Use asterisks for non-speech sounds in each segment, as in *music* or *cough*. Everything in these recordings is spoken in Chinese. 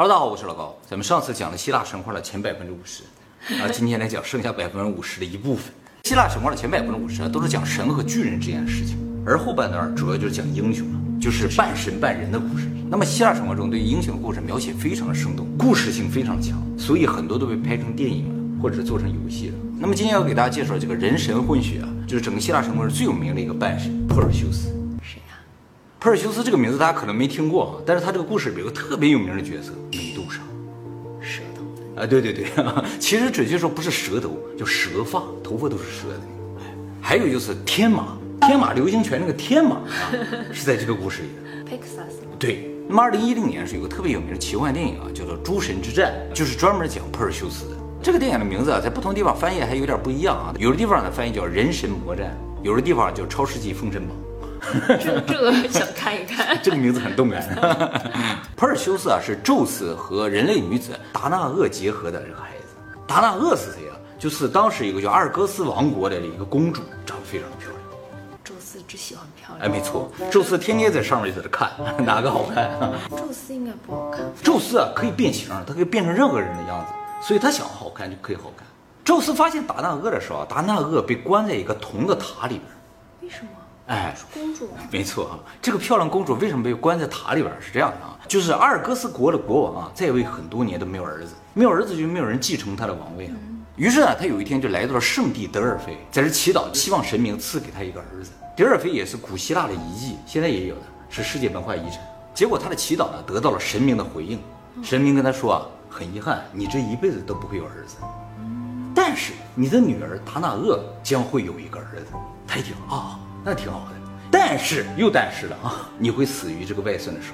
Hello，大家好，我是老高。咱们上次讲了希腊神话的前百分之五十，啊，*laughs* 今天来讲剩下百分之五十的一部分。希腊神话的前百分之五十啊，都是讲神和巨人之间的事情，而后半段主要就是讲英雄了，就是半神半人的故事。那么希腊神话中对于英雄的故事描写非常的生动，故事性非常强，所以很多都被拍成电影了，或者是做成游戏了。那么今天要给大家介绍这个人神混血啊，就是整个希腊神话中最有名的一个半神珀尔修斯。珀尔修斯这个名字大家可能没听过啊，但是他这个故事里有个特别有名的角色美杜莎。舌头。啊，对对对，*laughs* 其实准确说不是蛇头，叫蛇发，头发都是蛇的。哎还有就是天马，天马流星拳那个天马啊，*laughs* 是在这个故事里的。Pixas 对，那么二零一零年是有个特别有名的奇幻电影啊，叫做《诸神之战》，就是专门讲珀尔修斯的。这个电影的名字啊，在不同地方翻译还有点不一样啊，有的地方呢翻译叫《人神魔战》，有的地方叫《超世纪封神榜》。*laughs* 这这个想看一看。这个名字很动感。*laughs* 普尔修斯啊，是宙斯和人类女子达纳厄结合的这个孩子。达纳厄是谁啊？就是当时一个叫阿尔戈斯王国的一个公主，长得非常的漂亮。宙斯只喜欢漂亮。哎，没错，宙斯天天在上面就在这看 *laughs* 哪个好看。宙斯应该不好看。宙斯啊，可以变形，他可以变成任何人的样子，所以他想好看就可以好看。宙斯发现达纳厄的时候啊，达纳厄被关在一个铜的塔里边。为什么？哎，是公主。没错啊，这个漂亮公主为什么被关在塔里边？是这样的啊，就是阿尔戈斯国的国王啊，在位很多年都没有儿子，没有儿子就没有人继承他的王位啊。于是呢，他有一天就来到了圣地德尔菲，在这祈祷，希望神明赐给他一个儿子。德尔菲也是古希腊的遗迹，现在也有的，是世界文化遗产。结果他的祈祷呢，得到了神明的回应，神明跟他说啊，很遗憾，你这一辈子都不会有儿子。但是你的女儿达纳厄将会有一个儿子。他一听啊，那挺好的。但是又但是了啊，你会死于这个外孙的手。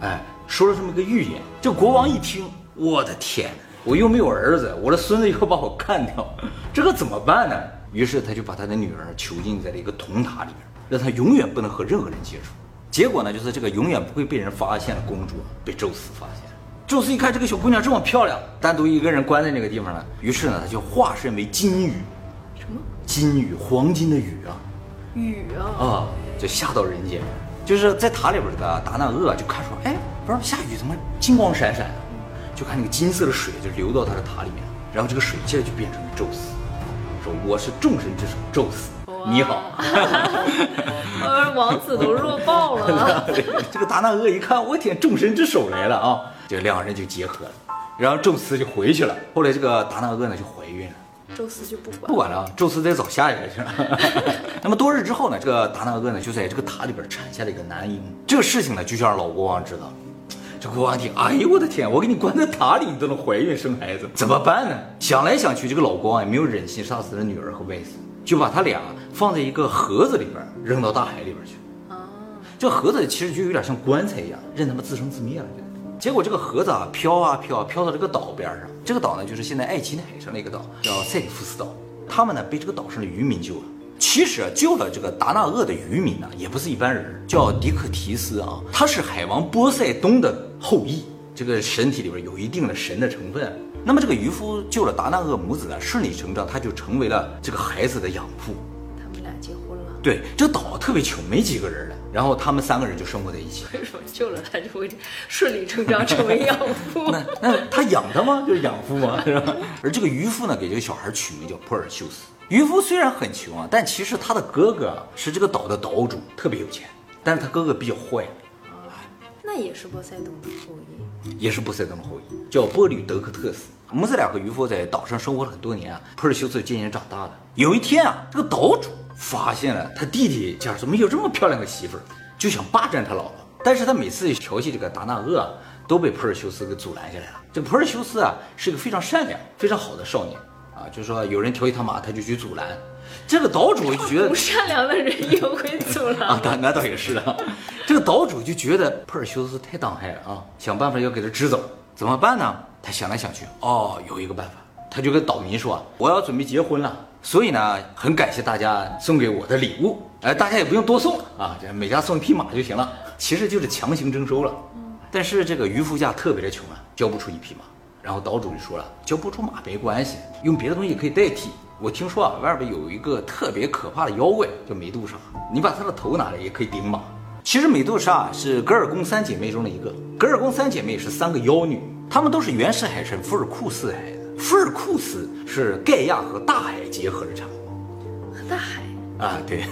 哎，说了这么个预言。这国王一听，我的天，我又没有儿子，我的孙子又要把我干掉，这个怎么办呢？于是他就把他的女儿囚禁在了一个铜塔里面，让她永远不能和任何人接触。结果呢，就是这个永远不会被人发现的公主被宙斯发现。宙斯一看这个小姑娘这么漂亮，单独一个人关在那个地方呢，于是呢，他就化身为金鱼，什么？金鱼，黄金的鱼啊，雨啊！啊，就下到人间，就是在塔里边这个达那厄就看说，哎，不是下雨怎么金光闪闪啊？就看那个金色的水就流到他的塔里面，然后这个水接着就变成了宙斯，说我是众神之首宙斯，你好。*laughs* 呃，王子都弱爆了。*laughs* 这个达那厄一看，我天，众神之首来了啊！这两人就结合了，然后宙斯就回去了。后来这个达那厄呢就怀孕了。宙斯就不管。不管了，宙斯得找下一个去了。*laughs* 那么多日之后呢，这个达纳厄呢就在这个塔里边产下了一个男婴。这个事情呢，就想让老国王知道。这国王一听，哎呦我的天，我给你关在塔里，你都能怀孕生孩子，怎么办呢？想来想去，这个老国王也没有忍心杀死他的女儿和外孙，就把他俩放在一个盒子里边，扔到大海里边去。啊，这盒子其实就有点像棺材一样，任他们自生自灭了。结果这个盒子啊飘啊飘啊飘到这个岛边上，这个岛呢就是现在爱琴海上的一个岛，叫塞里夫斯岛。他们呢被这个岛上的渔民救了。其实啊救了这个达纳厄的渔民呢也不是一般人，叫迪克提斯啊，他是海王波塞冬的后裔，这个身体里边有一定的神的成分。那么这个渔夫救了达纳厄母子呢，顺理成章他就成为了这个孩子的养父。他们俩结婚了。对，这岛特别穷，没几个人了，然后他们三个人就生活在一起。为什么救了他就会顺理成章成为养父？那那他养他吗？就是养父吗？*laughs* 是吧？而这个渔夫呢，给这个小孩取名叫珀尔修斯。渔夫虽然很穷啊，但其实他的哥哥啊是这个岛的岛主，特别有钱，但是他哥哥比较坏，啊那也是波塞冬的后裔。也是波塞冬的后裔，叫波吕德克特斯。母子俩和渔夫在岛上生活了很多年啊，普尔修斯渐渐长大了。有一天啊，这个岛主发现了他弟弟家怎么有这么漂亮的媳妇儿，就想霸占他老婆。但是他每次调戏这个达纳厄啊，都被普尔修斯给阻拦下来了。这个珀尔修斯啊，是个非常善良、非常好的少年啊，就是说有人调戏他妈，他就去阻拦。这个岛主就觉得 *laughs* 不善良的人也会阻拦啊拦，。那那倒也是啊。这个岛主就觉得普尔修斯太当害了啊，想办法要给他支走，怎么办呢？他想来想去，哦，有一个办法，他就跟岛民说，我要准备结婚了，所以呢，很感谢大家送给我的礼物，哎，大家也不用多送啊，这每家送一匹马就行了，其实就是强行征收了。但是这个渔夫家特别的穷啊，交不出一匹马。然后岛主就说了，交不出马没关系，用别的东西可以代替。我听说啊，外边有一个特别可怕的妖怪叫美杜莎，你把她的头拿来也可以顶马。其实美杜莎是格尔宫三姐妹中的一个。格尔宫三姐妹是三个妖女，她们都是原始海神福尔库斯的孩子。福尔库斯是盖亚和大海结合的产物和大海啊，对，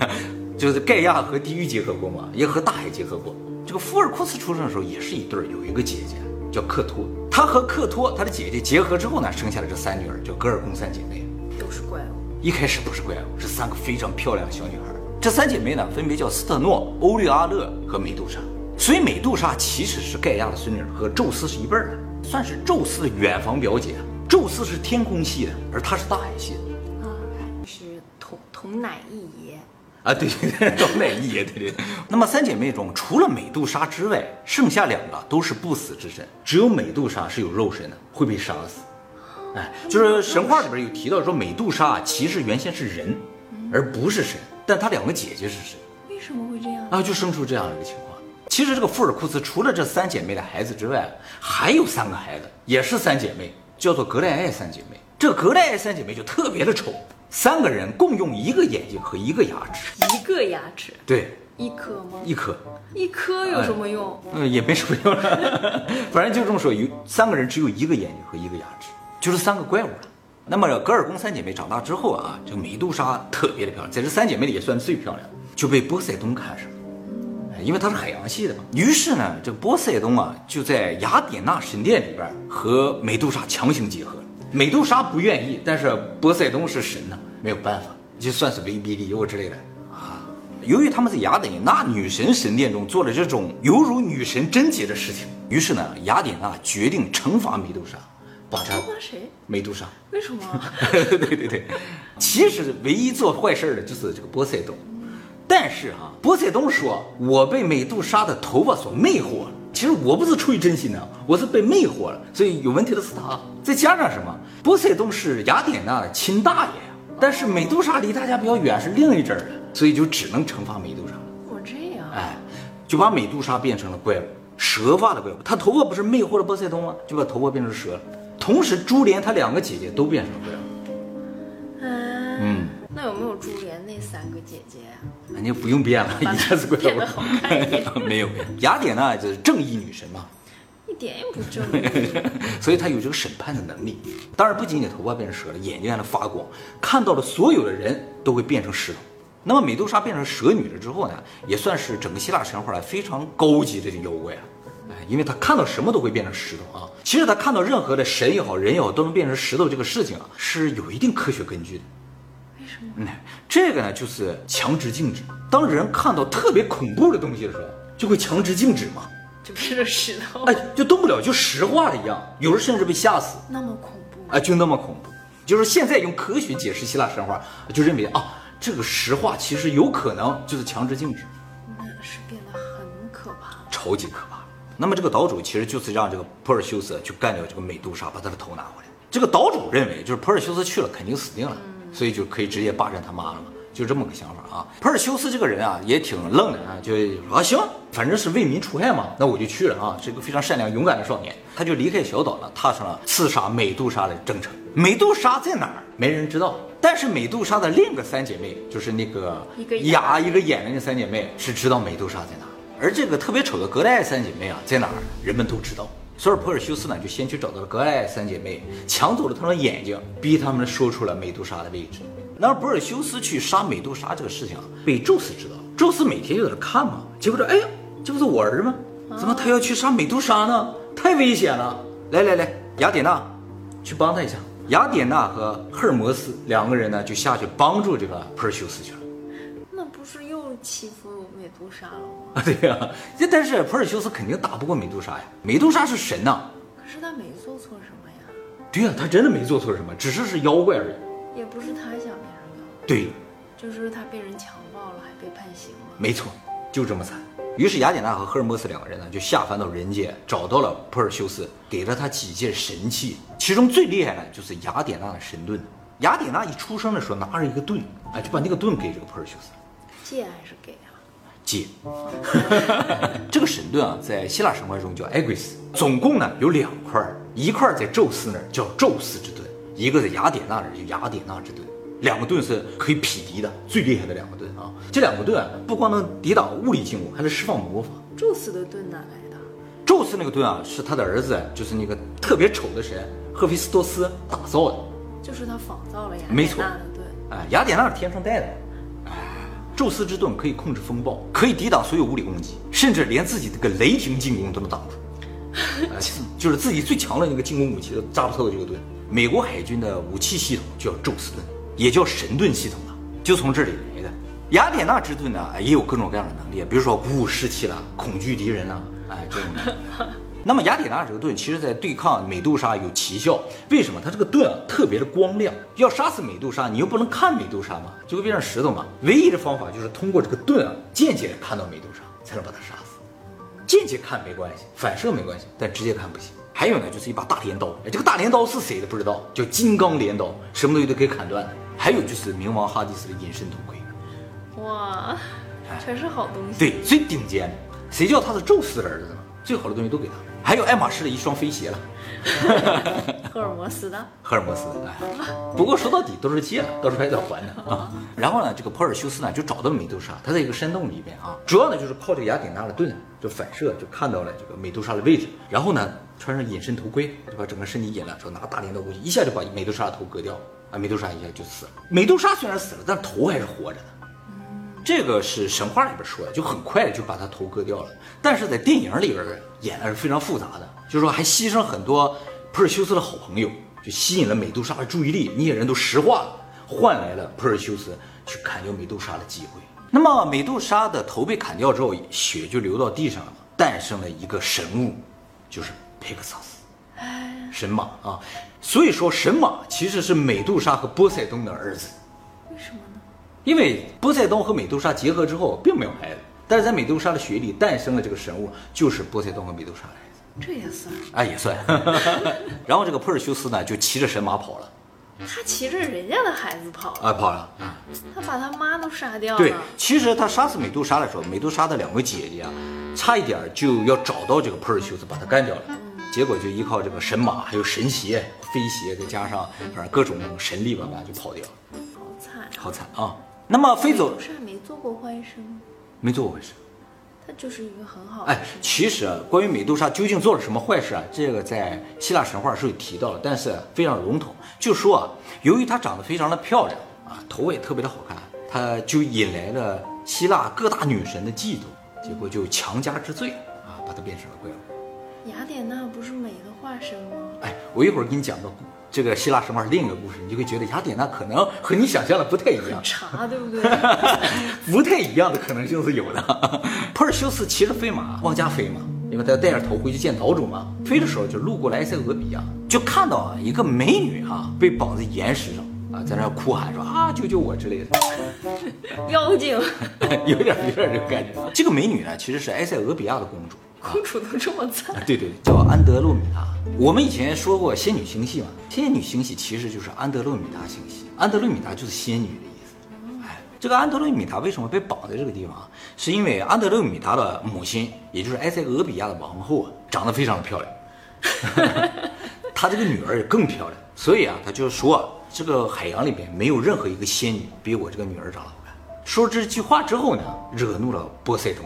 就是盖亚和地狱结合过嘛，也和大海结合过。这个福尔库斯出生的时候也是一对儿，有一个姐姐叫克托，他和克托他的姐姐结合之后呢，生下了这三女儿，叫格尔贡三姐妹。都是怪物。一开始不是怪物，是三个非常漂亮的小女孩。这三姐妹呢，分别叫斯特诺、欧律阿勒和美杜莎。所以美杜莎其实是盖亚的孙女，和宙斯是一辈儿的，算是宙斯的远房表姐。宙斯是天空系的，而她是大海系的。啊，是同同奶一爷。啊，对对对，童奶一爷，对对。那么三姐妹中，除了美杜莎之外，剩下两个都是不死之身，只有美杜莎是有肉身的，会被杀死。哎，就是神话里边有提到说，美杜莎其实原先是人，而不是神，但她两个姐姐是神。为什么会这样？啊，就生出这样一个情况。其实这个福尔库斯除了这三姐妹的孩子之外，还有三个孩子，也是三姐妹，叫做格莱艾三姐妹。这格莱艾三姐妹就特别的丑，三个人共用一个眼睛和一个牙齿。一个牙齿，对，一颗吗？一颗，一颗有什么用？嗯，也没什么用了。*laughs* 反正就这么说，有三个人只有一个眼睛和一个牙齿，就是三个怪物了。那么格尔宫三姐妹长大之后啊，这个美杜莎特别的漂亮，在这三姐妹里也算最漂亮，就被波塞冬看上了。哎因为它是海洋系的嘛。于是呢，这个波塞冬啊，就在雅典娜神殿里边和美杜莎强行结合。美杜莎不愿意，但是波塞冬是神呐，没有办法，就算是威逼利诱之类的啊。由于他们在雅典娜女神神殿中做了这种犹如女神贞洁的事情，于是呢，雅典娜决定惩罚美杜莎，惩罚谁？美杜莎。为什么？*laughs* 对对对，其实唯一做坏事的就是这个波塞冬。但是哈、波塞冬说：“我被美杜莎的头发所魅惑了。其实我不是出于真心的，我是被魅惑了。所以有问题的是他。再加上什么？波塞冬是雅典娜的亲大爷呀，但是美杜莎离大家比较远，是另一阵儿的，所以就只能惩罚美杜莎。我这样。哎，就把美杜莎变成了怪物，蛇发的怪物。她头发不是魅惑了波塞冬吗？就把头发变成蛇了。同时，珠帘她两个姐姐都变成了怪物。那有没有珠帘那三个姐姐呀？人家不用变了，一下子怪变得好看一点。没 *laughs* 有没有，雅典娜就是正义女神嘛，一点也不正义。*laughs* 所以她有这个审判的能力。当然，不仅仅头发变成蛇了，眼睛还能发光，看到的所有的人都会变成石头。那么美杜莎变成蛇女了之后呢，也算是整个希腊神话里非常高级的妖怪啊。哎，因为她看到什么都会变成石头啊。其实她看到任何的神也好，人也好，都能变成石头这个事情啊，是有一定科学根据的。嗯，这个呢就是强制静止。当人看到特别恐怖的东西的时候，就会强制静止嘛，就变成石头？哎，就动不了，就石化了一样。有人甚至被吓死，那么恐怖？哎，就那么恐怖。就是现在用科学解释希腊神话，就认为啊，这个石化其实有可能就是强制静止，那是变得很可怕。超级可怕。那么这个岛主其实就是让这个珀尔修斯去干掉这个美杜莎，把他的头拿回来。这个岛主认为，就是珀尔修斯去了肯定死定了，所以就可以直接霸占他妈了嘛，就这么个想法啊。珀尔修斯这个人啊也挺愣的啊，就说啊行，反正是为民除害嘛，那我就去了啊，是一个非常善良勇敢的少年。他就离开小岛了，踏上了刺杀美杜莎的征程。美杜莎在哪儿？没人知道。但是美杜莎的另一个三姐妹，就是那个一个牙一个眼的那三姐妹，是知道美杜莎在哪儿。而这个特别丑的格莱艾三姐妹啊，在哪儿？人们都知道。所以珀尔修斯呢，就先去找到了格莱三姐妹，抢走了她们的眼睛，逼他们说出了美杜莎的位置。然而珀尔修斯去杀美杜莎这个事情啊，被宙斯知道。宙斯每天就在那看嘛，结果说，哎呀，这不是我儿吗？怎么他要去杀美杜莎呢？太危险了！来来来，雅典娜，去帮他一下。雅典娜和赫尔墨斯两个人呢，就下去帮助这个珀尔修斯去了。那不是又欺负美杜莎了吗？啊，对呀、这但是普尔修斯肯定打不过美杜莎呀，美杜莎是神呐、可是他没做错什么呀，对呀、他真的没做错什么，只是是妖怪而已。也不是他想变成妖，对，就是他被人强暴了，还被判刑了。没错，就这么惨。于是雅典娜和赫尔墨斯两个人呢，就下凡到人间，找到了普尔修斯，给了他几件神器，其中最厉害的就是雅典娜的神盾。雅典娜一出生的时候拿着一个盾，哎，就把那个盾给这个普尔修斯。借还是给啊？借。*laughs* 这个神盾啊，在希腊神话中叫埃圭斯，总共呢有两块，一块在宙斯那儿叫宙斯之盾，一个在雅典娜那儿叫雅典娜之盾。两个盾是可以匹敌的，最厉害的两个盾啊！这两个盾啊，不光能抵挡物理进攻，还能释放魔法。宙斯的盾哪来的？宙斯那个盾啊，是他的儿子，就是那个特别丑的神赫菲斯托斯打造的。就是他仿造了雅典娜的盾。哎，雅典娜是天上带的。哎，宙斯之盾可以控制风暴，可以抵挡所有物理攻击，甚至连自己这个雷霆进攻都能挡住。*laughs* 哎就是自己最强的那个进攻武器都扎不透的这个盾。美国海军的武器系统就叫宙斯盾，也叫神盾系统啊，就从这里来的。雅典娜之盾呢，也有各种各样的能力，比如说鼓舞士气啦，恐惧敌人啦，哎，这种的。*laughs* 那么雅典娜这个盾，其实在对抗美杜莎有奇效。为什么？它这个盾啊特别的光亮。要杀死美杜莎，你又不能看美杜莎嘛，就会变成石头嘛。唯一的方法就是通过这个盾啊，间接地看到美杜莎，才能把她杀死。间接看没关系，反射没关系，但直接看不行。还有呢，就是一把大镰刀，哎，这个大镰刀是谁的不知道，叫金刚镰刀，什么东西都可以砍断的。还有就是冥王哈迪斯的隐身头盔，哇，全是好东西。对，最顶尖的。谁叫他是宙斯的儿子呢？最好的东西都给他。还有爱马仕的一双飞鞋了，*laughs* 赫尔墨斯的，赫尔墨斯。哎，不过说到底都是借了，到时候还得还的啊。然后呢，这个珀尔修斯呢就找到了美杜莎，他在一个山洞里边啊，主要呢就是靠这个雅典娜的盾就反射就看到了这个美杜莎的位置，然后呢穿上隐身头盔，就把整个身体隐了，说拿大镰刀过去，一下就把美杜莎的头割掉，啊，美杜莎一下就死了。美杜莎虽然死了，但头还是活着的。这个是神话里边说的，就很快就把他头割掉了。但是在电影里边演的是非常复杂的，就是说还牺牲很多珀尔修斯的好朋友，就吸引了美杜莎的注意力，那些人都石化了，换来了珀尔修斯去砍掉美杜莎的机会。那么美杜莎的头被砍掉之后，血就流到地上了，诞生了一个神物，就是佩克萨斯，神马啊。所以说神马其实是美杜莎和波塞冬的儿子。为什么？因为波塞冬和美杜莎结合之后并没有孩子，但是在美杜莎的血里诞生了这个神物，就是波塞冬和美杜莎的孩子，这也算。哎也算。*laughs* 然后这个珀尔修斯呢就骑着神马跑了，他骑着人家的孩子跑了，啊跑了。他把他妈都杀掉了。对，其实他杀死美杜莎的时候，美杜莎的两个姐姐啊，差一点就要找到这个珀尔修斯把他干掉了，结果就依靠这个神马还有神鞋、飞鞋，再加上反正各种神力吧吧就跑掉了，好惨。好惨啊。那么飞走美杜莎没做过坏事吗？没做过坏事。他就是一个很好的哎。，其实啊，关于美杜莎究竟做了什么坏事啊，这个在希腊神话是有提到的，但是非常笼统。就说啊，由于她长得非常的漂亮啊，头也特别的好看，她就引来了希腊各大女神的嫉妒，结果就强加之罪啊，把她变成了怪物。雅典娜不是美的化身吗？哎，我一会儿给你讲到这个希腊神话另一个故事，你就会觉得雅典娜可能和你想象的不太一样。茶对不对？*laughs* 不太一样的可能性是有的。珀尔修斯骑着飞马往家飞嘛，因为他要带着头回去见岛主嘛。飞的时候就路过了埃塞俄比亚，就看到啊一个美女啊被绑在岩石上啊，在那哭喊说啊救救我之类的，*laughs* 妖精，*laughs* 有点有点这个感觉。这个美女呢其实是埃塞俄比亚的公主。公主都这么惨，对对，叫安德洛米达。我们以前说过仙女星系嘛，仙女星系其实就是安德洛米达星系，安德洛米达就是仙女的意思。哎，这个安德洛米达为什么被绑在这个地方啊？是因为安德洛米达的母亲，也就是埃塞俄比亚的王后啊，长得非常的漂亮，*laughs* 她这个女儿也更漂亮，所以啊，她就说啊这个海洋里面没有任何一个仙女比我这个女儿长得好看。说这句话之后呢，惹怒了波塞冬。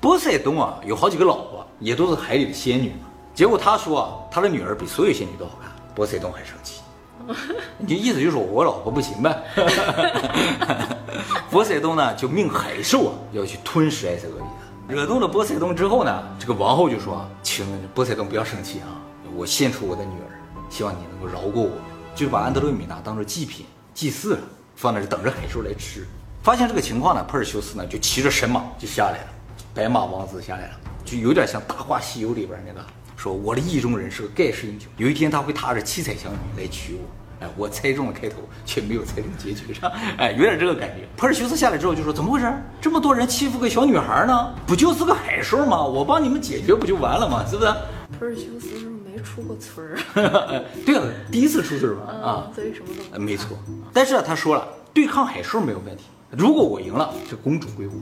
波塞冬啊，有好几个老婆，也都是海里的仙女嘛。结果他说啊，他的女儿比所有仙女都好看，波塞冬很生气。*laughs* 你意思就是说我老婆不行呗？*laughs* 波塞冬呢就命海兽啊要去吞食埃塞俄比亚。惹怒了波塞冬之后呢，这个王后就说啊，请波塞冬不要生气啊，我献出我的女儿，希望你能够饶过我。就把安德罗米娜当做祭品祭祀了，放那儿等着海兽来吃。发现这个情况呢，珀尔修斯呢就骑着神马就下来了，白马王子下来了，就有点像《大话西游》里边那个，说我的意中人是个盖世英雄，有一天他会踏着七彩祥云来娶我。哎，我猜中了开头，却没有猜中结局上，哎，有点这个感觉。普尔修斯下来之后就说：“怎么回事？这么多人欺负个小女孩呢？不就是个海兽吗？我帮你们解决不就完了吗？是不是？”普尔修斯是没出过村儿？*laughs* 对啊，第一次出事吧？啊，嗯，所以什么都呃没错。但是啊，他说了，对抗海兽没有问题。如果我赢了，这公主归我。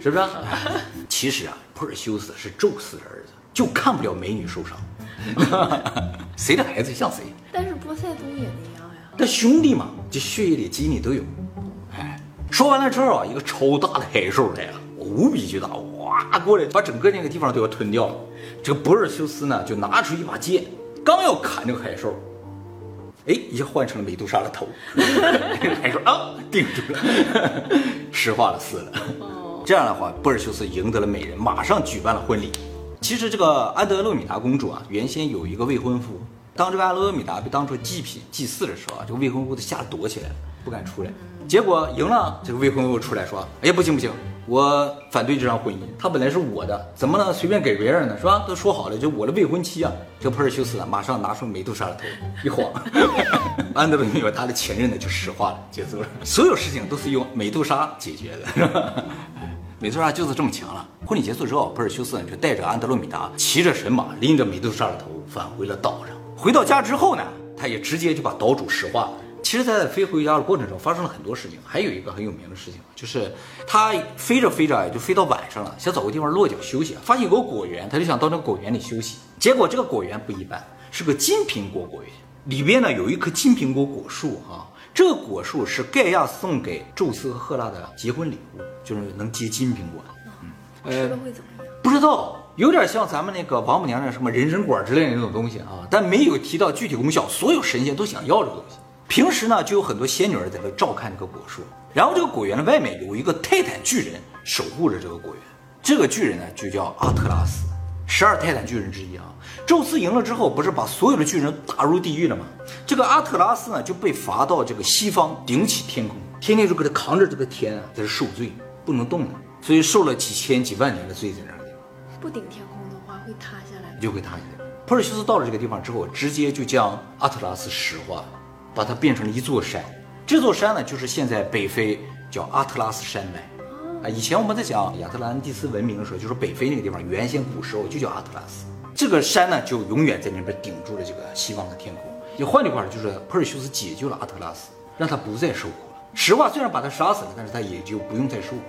是不是？*laughs* 其实啊，珀尔修斯是宙斯的儿子，就看不了美女受伤。*laughs* 谁的孩子像谁？但是波塞冬也那样呀，但兄弟嘛，这血液里基因里都有。哎，说完了之后啊，一个超大的海兽来了，无比巨大，哇过来把整个那个地方都要吞掉了。这个博尔修斯呢，就拿出一把剑，刚要砍这个海兽，哎，一下换成了美杜莎的头，*laughs* 海兽啊定住了，石化了，死了。这样的话，波尔修斯赢得了美人，马上举办了婚礼。其实这个安德洛米达公主啊，原先有一个未婚夫。当这个安德洛米达被当做祭品祭祀的时候啊，这个未婚夫都吓得躲起来了，不敢出来。结果赢了，这个未婚夫出来说：“哎呀，不行不行，我反对这场婚姻。她本来是我的，怎么能随便给别人呢？是吧？都说好了，就我的未婚妻啊。”这个珀尔修斯啊，马上拿出美杜莎的头一晃，*laughs* 安德洛米达的前任呢就石化了，结束了。所有事情都是用美杜莎解决的，是吧？美杜莎就是这么强了。婚礼结束之后，珀尔修斯就带着安德洛米达，骑着神马，拎着美杜莎的头返回了岛上。回到家之后呢，他也直接就把岛主石化了。其实他，在飞回家的过程中，发生了很多事情。还有一个很有名的事情，就是他飞着飞着就飞到晚上了，想找个地方落脚休息，发现有个果园，他就想到那个果园里休息。结果这个果园不一般，是个金苹果果园，里边呢有一棵金苹果果树啊。这个果树是盖亚送给宙斯和赫拉的结婚礼物。就是能结金苹果，嗯，吃了会怎么样？不知道，有点像咱们那个王母娘娘什么人参果之类的那种东西啊，但没有提到具体功效。所有神仙都想要这个东西。平时呢，就有很多仙女儿在这照看这个果树。然后这个果园的外面有一个泰坦巨人守护着这个果园。这个巨人呢，就叫阿特拉斯，十二泰坦巨人之一啊。宙斯赢了之后，不是把所有的巨人打入地狱了吗？这个阿特拉斯呢，就被罚到这个西方顶起天空，天天就给他扛着这个天啊，在这受罪。不能动了，所以受了几千几万年的罪在那儿。不顶天空的话会塌下来，就会塌下来。珀尔修斯到了这个地方之后，直接就将阿特拉斯石化，把它变成了一座山。这座山呢，就是现在北非叫阿特拉斯山脉。啊，以前我们在讲亚特兰蒂斯文明的时候，就说北非那个地方原先古时候就叫阿特拉斯。这个山呢，就永远在那边顶住了这个西方的天空。也换句话说，就是珀尔修斯解救了阿特拉斯，让他不再受苦了。石化虽然把他杀死了，但是他也就不用再受苦。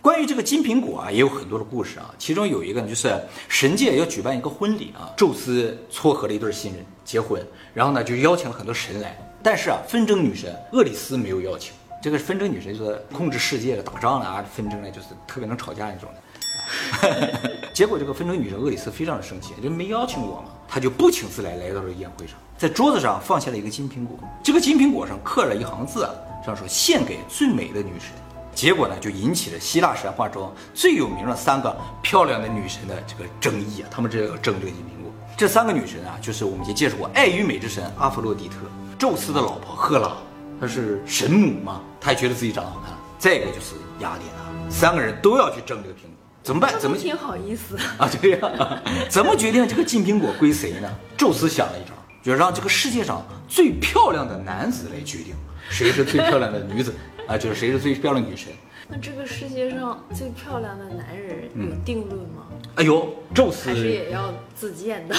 关于这个金苹果啊，也有很多的故事啊。其中有一个呢，就是神界要举办一个婚礼啊，宙斯撮合了一对新人结婚，然后呢就邀请了很多神来，但是啊，纷争女神厄里斯没有邀请。这个纷争女神就是控制世界的、打仗的啊，纷争呢就是特别能吵架那种的。*laughs* 结果这个纷争女神厄里斯非常的生气，就没邀请我嘛，她就不请自来来到了宴会上，在桌子上放下了一个金苹果，这个金苹果上刻了一行字啊，上说献给最美的女神。结果呢，就引起了希腊神话中最有名的三个漂亮的女神的这个争议啊。他们这个争这个金苹果，这三个女神啊，就是我们已经介绍过，爱与美之神阿弗洛狄特，宙斯的老婆赫拉，她是神母嘛，她也觉得自己长得好看。再一个就是雅典娜，三个人都要去争这个苹果，怎么办？怎么挺好意思啊？对呀，*laughs* 怎么决定这个金苹果归谁呢？宙斯想了一招，就让这个世界上最漂亮的男子来决定谁是最漂亮的女子。*laughs* 啊，就是谁是最漂亮女神？那这个世界上最漂亮的男人有定论吗？哎呦，宙斯还是也要自荐的。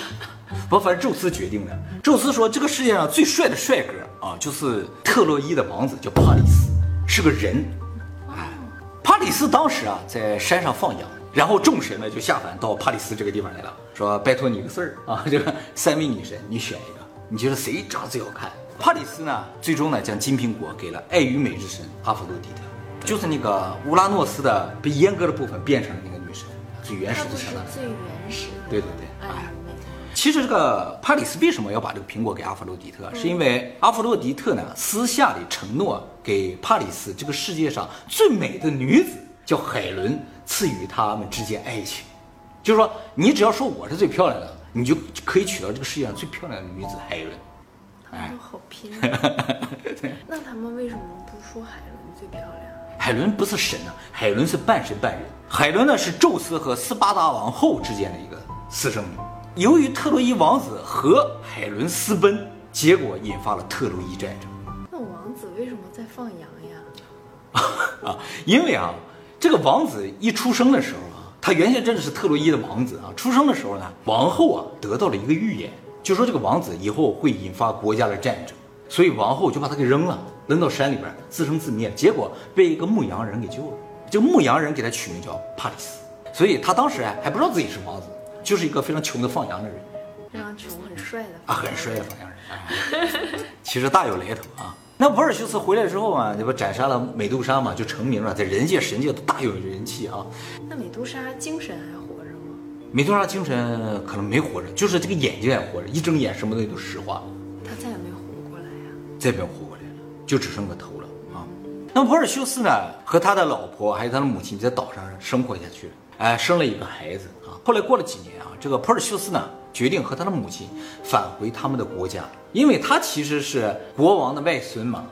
不，反正宙斯决定的。宙斯说，这个世界上最帅的帅哥啊，就是特洛伊的王子，叫帕里斯，是个人。哎，帕里斯当时啊在山上放羊，然后众神呢就下凡到帕里斯这个地方来了，说拜托你个事儿啊，*laughs* 这个三位女神你选一个，你觉得谁长得最好看？帕里斯呢，最终呢将金苹果给了爱与美之神阿弗洛狄特，就是那个乌拉诺斯的被阉割的部分变成了那个最原始的神。最原始的。对对对，哎，其实这个帕里斯为什么要把这个苹果给阿弗洛狄特？是因为阿弗洛狄特呢私下里承诺给帕里斯这个世界上最美的女子叫海伦，赐予他们之间爱情，就是说你只要说我是最漂亮的，你就可以娶到这个世界上最漂亮的女子海伦。他们都好拼，*laughs* 那他们为什么不说海伦最漂亮？海伦不是神啊，海伦是半神半人。海伦呢是宙斯和斯巴达王后之间的一个私生女。由于特洛伊王子和海伦私奔，结果引发了特洛伊战争。那王子为什么在放羊呀？*laughs* 啊，因为啊，这个王子一出生的时候啊，他原先真的是特洛伊的王子啊。出生的时候呢，王后啊得到了一个预言。就说这个王子以后会引发国家的战争，所以王后就把他给扔了，扔到山里边自生自灭。结果被一个牧羊人给救了，这个牧羊人给他取名叫帕里斯，所以他当时还不知道自己是王子，就是一个非常穷的放羊的人。非常穷很帅的啊，很帅的放羊人，哎，其实大有来头啊。那珀尔修斯回来之后啊，这不斩杀了美杜莎嘛，就成名了，在人界、神界都大有人气啊。那美杜莎精神还活着吗？美杜莎精神可能没活着，就是这个眼睛还活着，一睁眼什么东西都石化了，他再也没活过来呀、再没有活就只剩个头了啊。那么珀尔修斯呢，和他的老婆还有他的母亲在岛上生活下去了，哎，生了一个孩子啊。后来过了几年啊，这个珀尔修斯呢，决定和他的母亲返回他们的国家，因为他其实是国王的外孙嘛，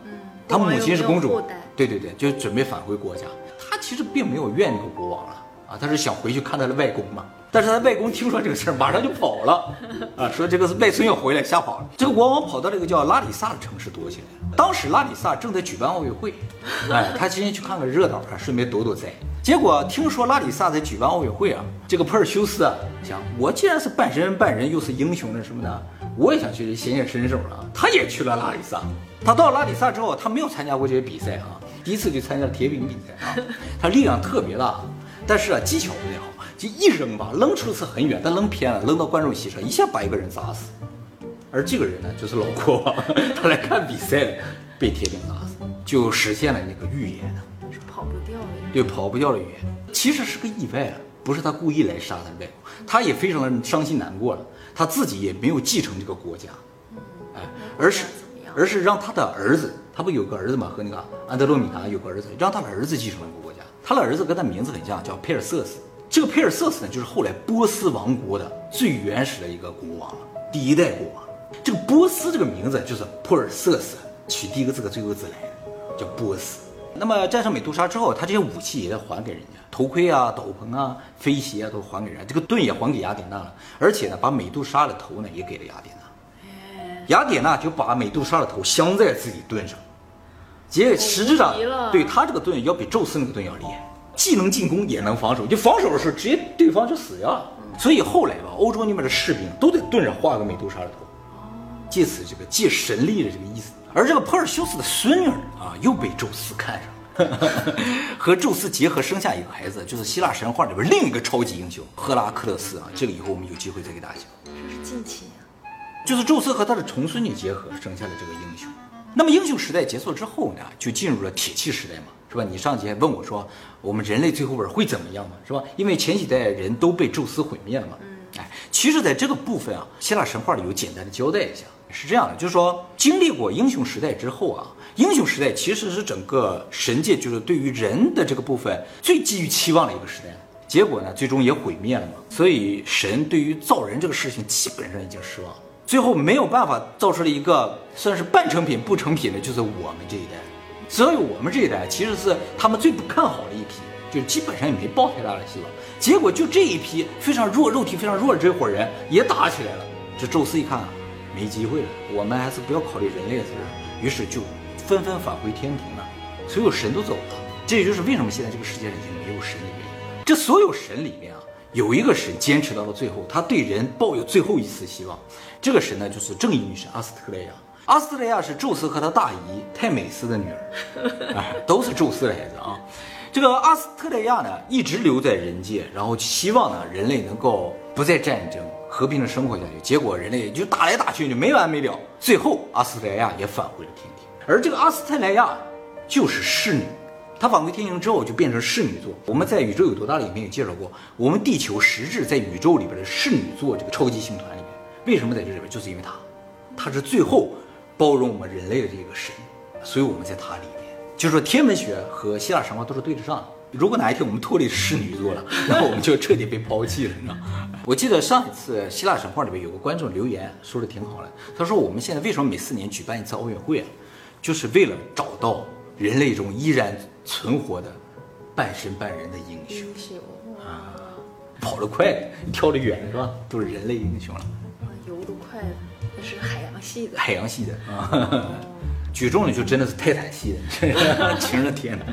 他母亲是公主对对对，就准备返回国家。他其实并没有怨那个国王了啊，他是想回去看他的外公嘛。但是他外公听说这个事儿，马上就跑了啊，说这个是外孙要回来，吓跑了。这个国王跑到这个叫拉里萨的城市躲起来了。当时拉里萨正在举办奥运会，哎，他今天去看个热闹，还顺便躲躲灾。结果听说拉里萨在举办奥运会啊，这个珀尔修斯啊想，我既然是半神半人，又是英雄的什么的，我也想去显显身手啊。他也去了拉里萨。他到拉里萨之后，他没有参加过这些比赛啊，第一次就参加了铁饼比赛啊，*laughs* 他力量特别大，但是啊技巧不太好，就一扔吧，扔出去很远，但扔偏了，扔到观众席上，一下把一个人砸死。而这个人呢，就是老国王，他来看比赛的，被铁饼打死，就实现了那个预言呢。是跑不掉的。对，跑不掉的预言，其实是个意外啊，不是他故意来杀他的外公，他也非常的伤心难过了，他自己也没有继承这个国家，哎，而是而是让他的儿子，他不有个儿子嘛，和那个安德洛米达有个儿子，让他的儿子继承这个国家，他的儿子跟他名字很像，叫佩尔瑟斯。这个佩尔瑟斯呢，就是后来波斯王国的最原始的一个国王了，第一代国王。这个波斯这个名字就是普尔瑟斯取第一个字和最后一个字来的，叫波斯。那么战胜美杜莎之后，他这些武器也得还给人家，头盔啊、斗篷啊、飞鞋啊都还给人家，这个盾也还给雅典娜了，而且呢，把美杜莎的头呢也给了雅典娜。雅典娜就把美杜莎的头镶在自己盾上，结实质上对他这个盾要比宙斯那个盾要厉害，既能进攻也能防守，就防守的时候直接对方就死掉了。所以后来吧，欧洲那边的士兵都在盾上画个美杜莎的头，借此这个借神力的这个意思。而这个珀尔修斯的孙女啊，又被宙斯看上了，*laughs* 和宙斯结合生下一个孩子，就是希腊神话里边另一个超级英雄赫拉克勒斯啊。这个以后我们有机会再给大家讲。这是近亲啊。就是宙斯和他的重孙女结合生下了这个英雄。那么英雄时代结束之后呢，就进入了铁器时代嘛，是吧？你上节问我说，我们人类最后边会怎么样嘛，是吧？因为前几代人都被宙斯毁灭了嘛。嗯哎，其实在这个部分啊，希腊神话里有简单的交代一下，是这样的，就是说经历过英雄时代之后啊，英雄时代其实是整个神界就是对于人的这个部分最寄予期望的一个时代。结果呢，最终也毁灭了嘛。所以神对于造人这个事情基本上已经失望。最后没有办法造出了一个算是半成品不成品的，就是我们这一代。所以我们这一代其实是他们最不看好的一批，就基本上也没抱太大的希望。结果就这一批非常弱、肉体非常弱的这伙人也打起来了。这宙斯一看啊，没机会了，我们还是不要考虑人类的事儿，于是就纷纷返回天庭了。所有神都走了，这也就是为什么现在这个世界上已经没有神的原因。这所有神里面啊，有一个神坚持到了最后，他对人抱有最后一丝希望。这个神呢，就是正义女神阿斯特蕾亚。阿斯特蕾亚是宙斯和他大姨泰美斯的女儿，*laughs* 哎，都是宙斯的孩子啊。这个阿斯特蕾亚呢，一直留在人界，然后希望呢人类能够不再战争，和平的生活下去。结果人类就打来打去，就没完没了。最后阿斯特蕾亚也返回了天庭，而这个阿斯特莱亚就是侍女。她返回天庭之后就变成侍女座。我们在《宇宙有多大》里面也介绍过，我们地球实质在宇宙里边的侍女座这个超级星团里面，为什么在这里边？就是因为她，她是最后包容我们人类的这个神，所以我们在她里面。就是说天文学和希腊神话都是对得上的。如果哪一天我们脱离侍女座了，*laughs* 然后我们就彻底被抛弃了，你知道吗？我记得上一次希腊神话里面有个观众留言说的挺好的，他说我们现在为什么每四年举办一次奥运会啊？就是为了找到人类中依然存活的半神半人的英雄，英雄哇，跑得快的，跳得远的是吧？都是人类英雄了，哇游得快的，那是海洋系的。海洋系的啊，*laughs* 举重的就真的是泰坦系的，*laughs* 晴了天了。